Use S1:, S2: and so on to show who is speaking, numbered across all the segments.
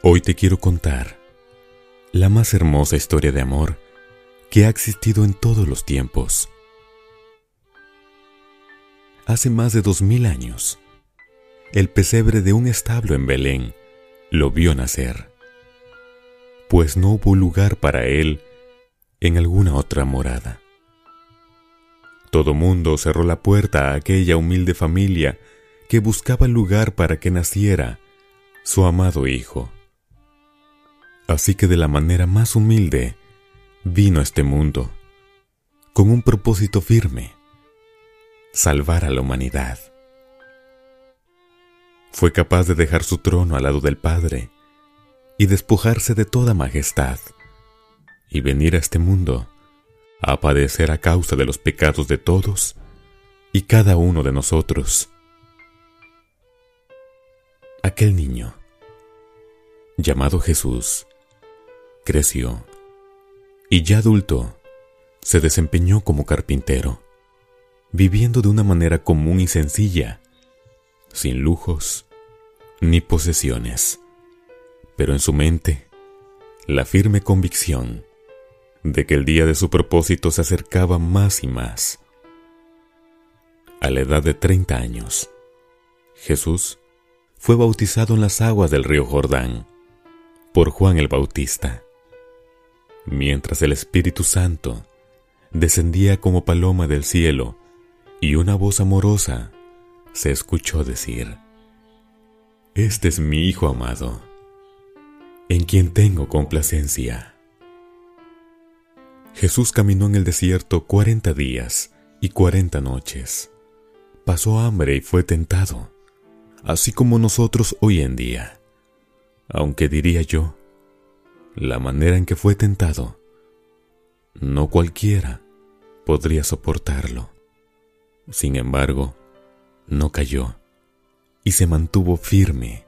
S1: Hoy te quiero contar la más hermosa historia de amor que ha existido en todos los tiempos. Hace más de dos mil años, el pesebre de un establo en Belén lo vio nacer, pues no hubo lugar para él en alguna otra morada. Todo mundo cerró la puerta a aquella humilde familia que buscaba lugar para que naciera su amado hijo. Así que de la manera más humilde vino a este mundo, con un propósito firme, salvar a la humanidad. Fue capaz de dejar su trono al lado del Padre y despojarse de toda majestad y venir a este mundo a padecer a causa de los pecados de todos y cada uno de nosotros. Aquel niño, llamado Jesús, creció y ya adulto se desempeñó como carpintero, viviendo de una manera común y sencilla, sin lujos ni posesiones, pero en su mente la firme convicción de que el día de su propósito se acercaba más y más. A la edad de 30 años, Jesús fue bautizado en las aguas del río Jordán por Juan el Bautista mientras el Espíritu Santo descendía como paloma del cielo y una voz amorosa se escuchó decir, Este es mi Hijo amado, en quien tengo complacencia. Jesús caminó en el desierto cuarenta días y cuarenta noches. Pasó hambre y fue tentado, así como nosotros hoy en día. Aunque diría yo, la manera en que fue tentado, no cualquiera podría soportarlo. Sin embargo, no cayó y se mantuvo firme.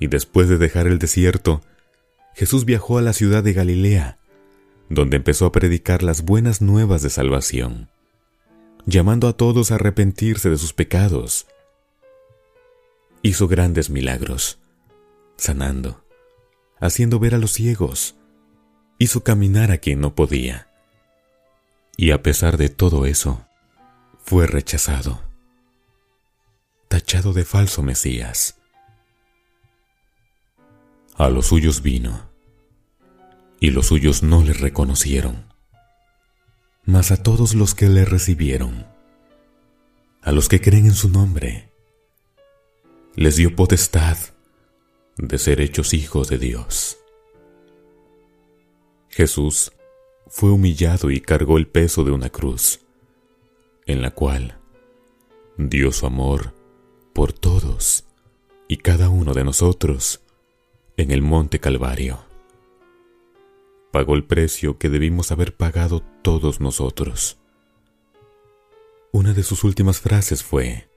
S1: Y después de dejar el desierto, Jesús viajó a la ciudad de Galilea, donde empezó a predicar las buenas nuevas de salvación, llamando a todos a arrepentirse de sus pecados. Hizo grandes milagros, sanando, haciendo ver a los ciegos, hizo caminar a quien no podía. Y a pesar de todo eso, fue rechazado, tachado de falso Mesías. A los suyos vino, y los suyos no le reconocieron. Mas a todos los que le recibieron, a los que creen en su nombre, les dio potestad de ser hechos hijos de Dios. Jesús fue humillado y cargó el peso de una cruz, en la cual dio su amor por todos y cada uno de nosotros en el monte Calvario. Pagó el precio que debimos haber pagado todos nosotros. Una de sus últimas frases fue,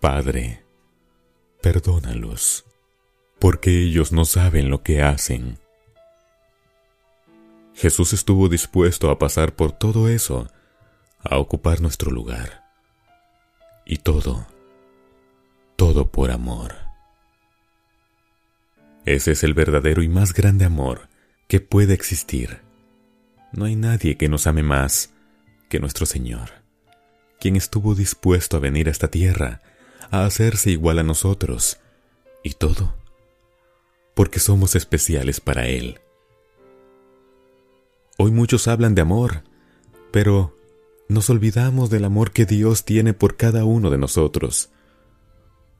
S1: Padre, perdónalos, porque ellos no saben lo que hacen. Jesús estuvo dispuesto a pasar por todo eso, a ocupar nuestro lugar. Y todo, todo por amor. Ese es el verdadero y más grande amor que puede existir. No hay nadie que nos ame más que nuestro Señor, quien estuvo dispuesto a venir a esta tierra a hacerse igual a nosotros, y todo porque somos especiales para Él. Hoy muchos hablan de amor, pero nos olvidamos del amor que Dios tiene por cada uno de nosotros.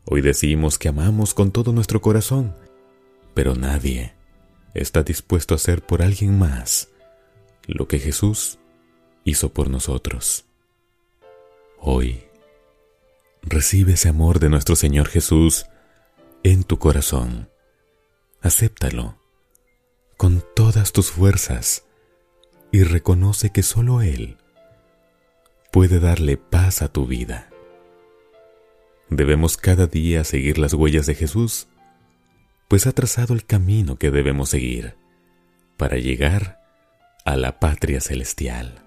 S1: Hoy decimos que amamos con todo nuestro corazón, pero nadie está dispuesto a hacer por alguien más lo que Jesús hizo por nosotros. Hoy, Recibe ese amor de nuestro Señor Jesús en tu corazón. Acéptalo con todas tus fuerzas y reconoce que solo Él puede darle paz a tu vida. Debemos cada día seguir las huellas de Jesús, pues ha trazado el camino que debemos seguir para llegar a la patria celestial.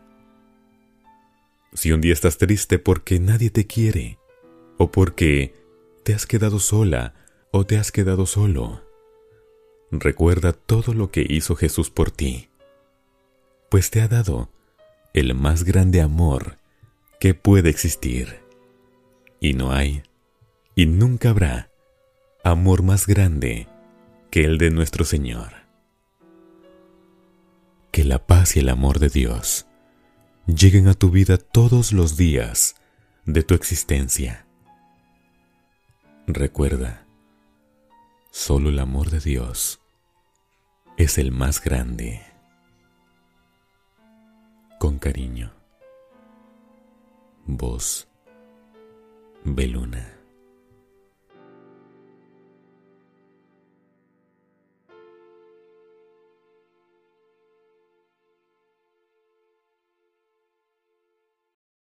S1: Si un día estás triste porque nadie te quiere, o porque te has quedado sola ¿O te has quedado solo? Recuerda todo lo que hizo Jesús por ti, pues te ha dado el más grande amor que puede existir. Y no hay, y nunca habrá, amor más grande que el de nuestro Señor. Que la paz y el amor de Dios lleguen a tu vida todos los días de tu existencia. Recuerda, solo el amor de Dios es el más grande. Con cariño. Voz Beluna.